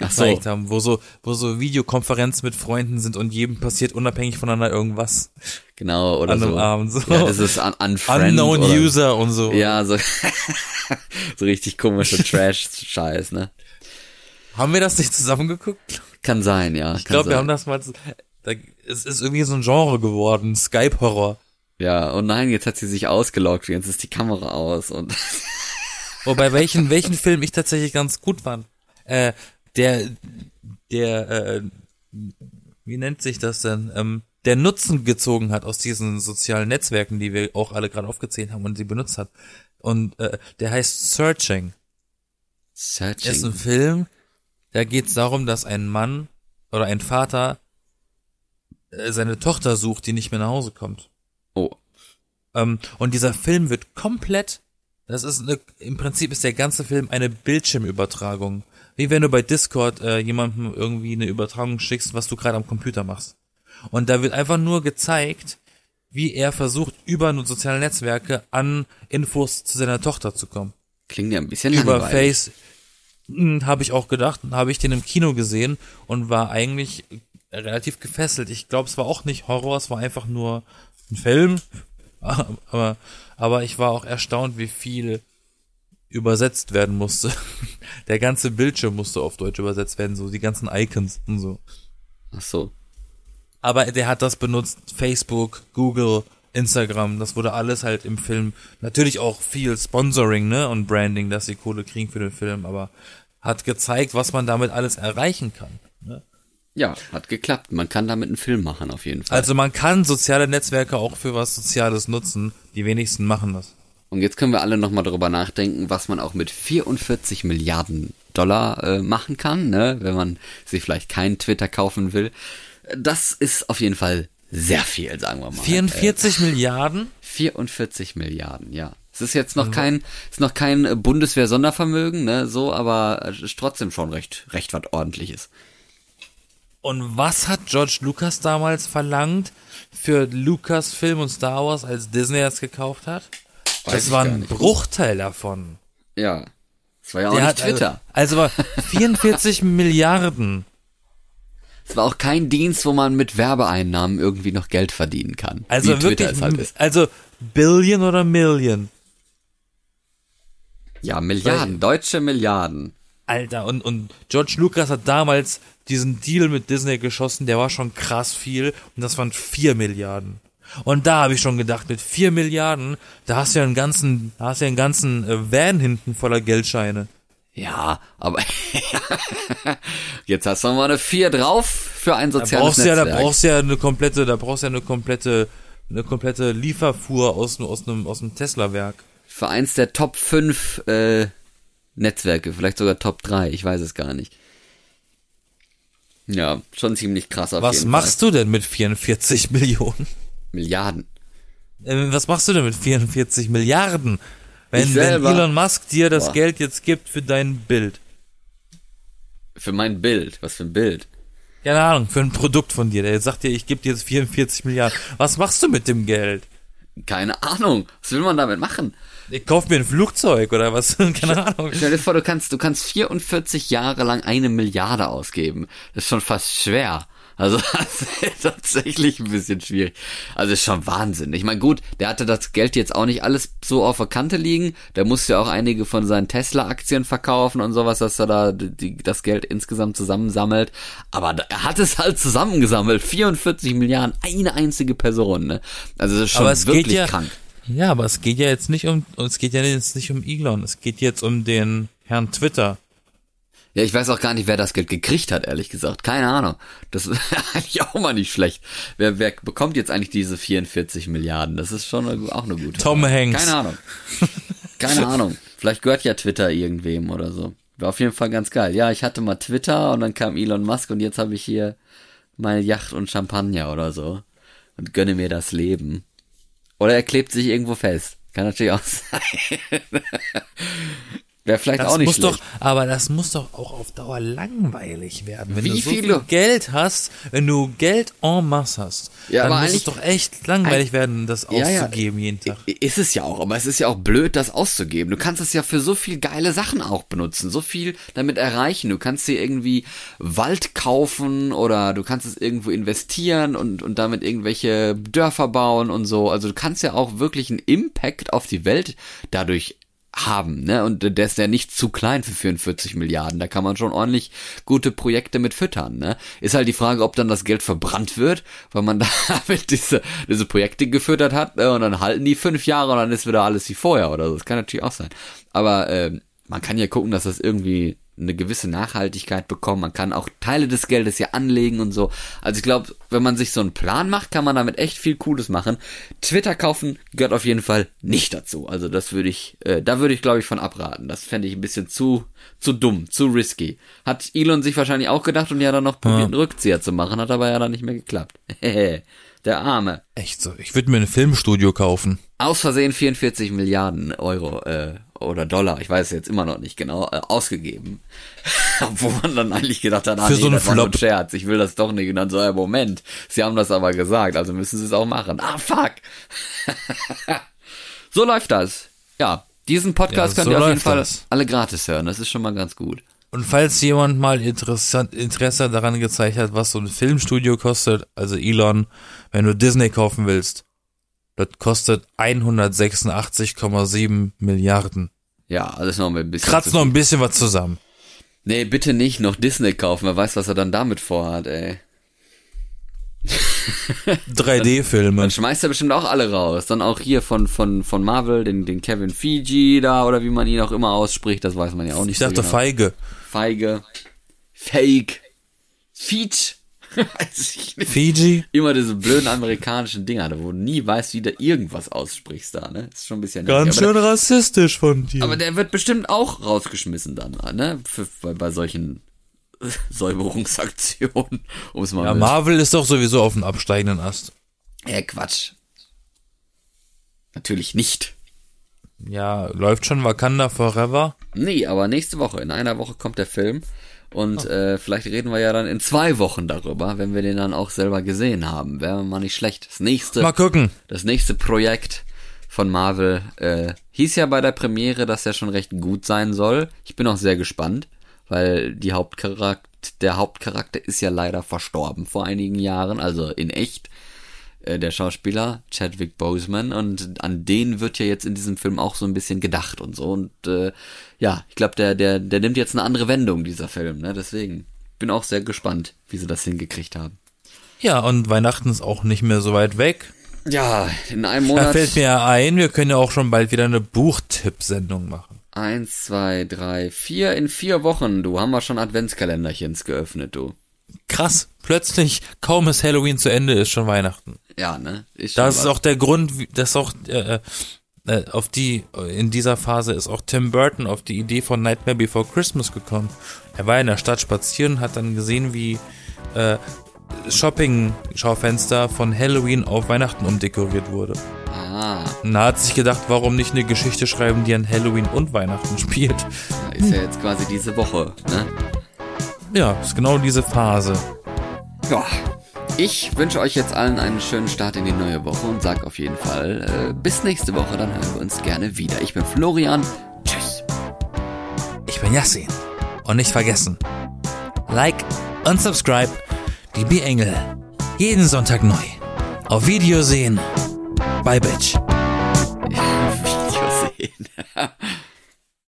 Ach so. gezeigt haben, wo so, wo so Videokonferenzen mit Freunden sind und jedem passiert unabhängig voneinander irgendwas Genau, oder an einem so. Abend. So. Ja, das ist un Unfriend Unknown oder, User und so. Ja, so, <laughs> so richtig komische <laughs> Trash-Scheiß, ne? Haben wir das nicht zusammengeguckt? Kann sein, ja. Ich glaube, wir haben das mal, da, es ist irgendwie so ein Genre geworden, Skype-Horror. Ja, und nein, jetzt hat sie sich ausgeloggt, jetzt ist die Kamera aus und <laughs> Wobei welchen, welchen Film ich tatsächlich ganz gut fand. Äh, der, der, äh, wie nennt sich das denn? Ähm, der Nutzen gezogen hat aus diesen sozialen Netzwerken, die wir auch alle gerade aufgezählt haben und sie benutzt hat. Und äh, der heißt Searching. Ist ein Searching. Film, da geht es darum, dass ein Mann oder ein Vater äh, seine Tochter sucht, die nicht mehr nach Hause kommt. Oh, Ähm, und dieser Film wird komplett, das ist eine, im Prinzip ist der ganze Film eine Bildschirmübertragung. Wie wenn du bei Discord äh, jemandem irgendwie eine Übertragung schickst, was du gerade am Computer machst. Und da wird einfach nur gezeigt, wie er versucht, über soziale Netzwerke an Infos zu seiner Tochter zu kommen. klingt ja ein bisschen Über langweilig. Face, habe ich auch gedacht, habe ich den im Kino gesehen und war eigentlich relativ gefesselt. Ich glaube, es war auch nicht Horror, es war einfach nur ein Film, <laughs> aber, aber ich war auch erstaunt, wie viel übersetzt werden musste. <laughs> Der ganze Bildschirm musste auf Deutsch übersetzt werden, so die ganzen Icons und so. Ach so. Aber der hat das benutzt, Facebook, Google, Instagram, das wurde alles halt im Film. Natürlich auch viel Sponsoring, ne, und Branding, dass sie Kohle kriegen für den Film, aber hat gezeigt, was man damit alles erreichen kann. Ne? Ja, hat geklappt. Man kann damit einen Film machen, auf jeden Fall. Also man kann soziale Netzwerke auch für was Soziales nutzen. Die wenigsten machen das. Und jetzt können wir alle nochmal darüber nachdenken, was man auch mit 44 Milliarden Dollar äh, machen kann, ne? wenn man sich vielleicht keinen Twitter kaufen will. Das ist auf jeden Fall sehr viel, sagen wir mal. 44 äh, Milliarden? 44 Milliarden, ja. Es ist jetzt noch kein, ist noch kein Bundeswehr-Sondervermögen, ne, so, aber ist trotzdem schon recht, recht was ordentliches. Und was hat George Lucas damals verlangt für Lucas Film und Star Wars, als Disney das gekauft hat? Das war ein Bruchteil davon. Ja. Das war ja auch Der nicht hat, Twitter. Also, also war <laughs> 44 Milliarden. Es war auch kein Dienst, wo man mit Werbeeinnahmen irgendwie noch Geld verdienen kann. Also wirklich, halt also Billion oder Million? Ja, Milliarden, deutsche Milliarden. Alter, und, und George Lucas hat damals diesen Deal mit Disney geschossen, der war schon krass viel und das waren vier Milliarden. Und da habe ich schon gedacht, mit vier Milliarden, da hast du ja einen ganzen, da hast du ja einen ganzen äh, Van hinten voller Geldscheine. Ja, aber <laughs> jetzt hast du mal eine vier drauf für ein soziales da brauchst Netzwerk. Ja, da brauchst du ja eine komplette, da brauchst du ja eine komplette, eine komplette Lieferfuhr aus, aus einem, aus einem Tesla-Werk. Für eins der Top 5 äh, Netzwerke, vielleicht sogar Top 3, ich weiß es gar nicht. Ja, schon ziemlich krass auf Was jeden machst Fall. du denn mit 44 <laughs> Millionen? Milliarden. Äh, was machst du denn mit 44 Milliarden? Wenn, wenn Elon Musk dir das Boah. Geld jetzt gibt für dein Bild. Für mein Bild? Was für ein Bild? Keine Ahnung, für ein Produkt von dir. Der jetzt sagt dir, ich gebe dir jetzt 44 Milliarden. Was machst du mit dem Geld? Keine Ahnung. Was will man damit machen? Ich kauf mir ein Flugzeug oder was? <laughs> Keine Ahnung. Stell dir vor, du kannst, du kannst 44 Jahre lang eine Milliarde ausgeben. Das ist schon fast schwer. Also <laughs> das ist tatsächlich ein bisschen schwierig. Also ist schon Wahnsinn. Ich meine, gut, der hatte das Geld jetzt auch nicht alles so auf der Kante liegen. Der musste ja auch einige von seinen Tesla-Aktien verkaufen und sowas, dass er da die, das Geld insgesamt zusammensammelt. Aber er hat es halt zusammengesammelt. 44 Milliarden, eine einzige Person. Ne? Also das ist schon wirklich ja, krank. Ja, aber es geht ja jetzt nicht um, es geht ja jetzt nicht um Elon. Es geht jetzt um den Herrn Twitter. Ja, ich weiß auch gar nicht, wer das Geld gekriegt hat, ehrlich gesagt. Keine Ahnung. Das <laughs> ist eigentlich auch mal nicht schlecht. Wer, wer bekommt jetzt eigentlich diese 44 Milliarden? Das ist schon eine, auch eine gute Tom Frage. Hanks. Keine Ahnung. <laughs> Keine Ahnung. Vielleicht gehört ja Twitter irgendwem oder so. War auf jeden Fall ganz geil. Ja, ich hatte mal Twitter und dann kam Elon Musk und jetzt habe ich hier meine Yacht und Champagner oder so. Und gönne mir das Leben. Oder er klebt sich irgendwo fest. Kann natürlich auch <laughs> sein. Wäre vielleicht das auch nicht muss schlecht. Doch, aber das muss doch auch auf Dauer langweilig werden. Wenn Wie du so viele? viel Geld hast, wenn du Geld en masse hast, ja, dann aber muss es doch echt langweilig werden, das auszugeben ja, ja, jeden Tag. Ist es ja auch, aber es ist ja auch blöd, das auszugeben. Du kannst es ja für so viel geile Sachen auch benutzen, so viel damit erreichen. Du kannst dir irgendwie Wald kaufen oder du kannst es irgendwo investieren und, und damit irgendwelche Dörfer bauen und so. Also du kannst ja auch wirklich einen Impact auf die Welt dadurch haben, ne? Und der ist ja nicht zu klein für 44 Milliarden. Da kann man schon ordentlich gute Projekte mit füttern, ne? Ist halt die Frage, ob dann das Geld verbrannt wird, weil man <laughs> damit diese, diese Projekte gefüttert hat, ne? Und dann halten die fünf Jahre und dann ist wieder alles wie vorher oder so. Das kann natürlich auch sein. Aber äh, man kann ja gucken, dass das irgendwie eine gewisse Nachhaltigkeit bekommen. Man kann auch Teile des Geldes ja anlegen und so. Also ich glaube, wenn man sich so einen Plan macht, kann man damit echt viel Cooles machen. Twitter kaufen gehört auf jeden Fall nicht dazu. Also das würde ich, äh, da würde ich glaube ich von abraten. Das fände ich ein bisschen zu, zu dumm, zu risky. Hat Elon sich wahrscheinlich auch gedacht und ja dann noch probiert, einen Rückzieher zu machen, hat aber ja dann nicht mehr geklappt. <laughs> Der Arme. Echt so. Ich würde mir ein Filmstudio kaufen. Aus Versehen 44 Milliarden Euro äh, oder Dollar, ich weiß jetzt immer noch nicht genau, äh, ausgegeben. <laughs> Wo man dann eigentlich gedacht hat, ah, Für nee, so einen das Flop. war ein Scherz, ich will das doch nicht. Und dann so, ja, Moment, sie haben das aber gesagt, also müssen sie es auch machen. Ah, fuck. <laughs> so läuft das. Ja, diesen Podcast ja, könnt so ihr auf jeden Fall das. alle gratis hören, das ist schon mal ganz gut. Und falls jemand mal interessant, Interesse daran gezeigt hat, was so ein Filmstudio kostet, also Elon, wenn du Disney kaufen willst, das kostet 186,7 Milliarden. Ja, alles noch ein bisschen. Kratzt noch ein bisschen was zusammen. Nee, bitte nicht noch Disney kaufen. Wer weiß, was er dann damit vorhat, ey. <laughs> 3D-Filme. Dann schmeißt er bestimmt auch alle raus. Dann auch hier von, von, von Marvel, den, den Kevin Fiji da, oder wie man ihn auch immer ausspricht, das weiß man ja auch nicht Ich dachte so genau. Feige. Feige. Fake. Feach. <laughs> weiß ich nicht. Fiji? Immer diese blöden amerikanischen Dinger, wo du nie weißt, wie du irgendwas aussprichst da, ne? Ist schon ein bisschen Ganz schön rassistisch von dir. Aber, der wird bestimmt auch rausgeschmissen dann, ne? Für, bei, bei solchen <laughs> Säuberungsaktionen, um es mal ja, mit- Marvel ist doch sowieso auf dem absteigenden Ast. Äh, Quatsch. Natürlich nicht. Ja, läuft schon Wakanda Forever. Nee, aber nächste Woche, in einer Woche kommt der Film. Und äh, vielleicht reden wir ja dann in zwei Wochen darüber, wenn wir den dann auch selber gesehen haben. Wäre mal nicht schlecht. Das nächste, Mal gucken. das nächste Projekt von Marvel äh, hieß ja bei der Premiere, dass er schon recht gut sein soll. Ich bin auch sehr gespannt, weil die Hauptcharakter, der Hauptcharakter ist ja leider verstorben vor einigen Jahren, also in echt. Äh, der Schauspieler Chadwick Boseman und an den wird ja jetzt in diesem Film auch so ein bisschen gedacht und so und äh, ja, ich glaube, der der der nimmt jetzt eine andere Wendung dieser Film, ne? Deswegen bin auch sehr gespannt, wie sie das hingekriegt haben. Ja, und Weihnachten ist auch nicht mehr so weit weg. Ja, in einem Da Monat fällt mir ja ein, wir können ja auch schon bald wieder eine Buchtipp-Sendung machen. eins, zwei, drei, vier in vier Wochen. Du haben wir schon Adventskalenderchens geöffnet, du. Krass, plötzlich, kaum ist Halloween zu Ende, ist schon Weihnachten. Ja, ne? Ist Das ist was. auch der Grund, dass auch äh, äh, auf die in dieser Phase ist auch Tim Burton auf die Idee von Nightmare Before Christmas gekommen. Er war in der Stadt spazieren, hat dann gesehen, wie äh, Shopping-Schaufenster von Halloween auf Weihnachten umdekoriert wurde. Ah, Und er hat sich gedacht, warum nicht eine Geschichte schreiben, die an Halloween und Weihnachten spielt. ist ja jetzt quasi diese Woche, ne? Ja, ist genau diese Phase. Ja. Ich wünsche euch jetzt allen einen schönen Start in die neue Woche und sag auf jeden Fall äh, bis nächste Woche, dann hören wir uns gerne wieder. Ich bin Florian. Tschüss. Ich bin Yassin. Und nicht vergessen, like und subscribe die B-Engel. Jeden Sonntag neu. Auf Video sehen. Bye, Bitch. <laughs> Video sehen. <laughs>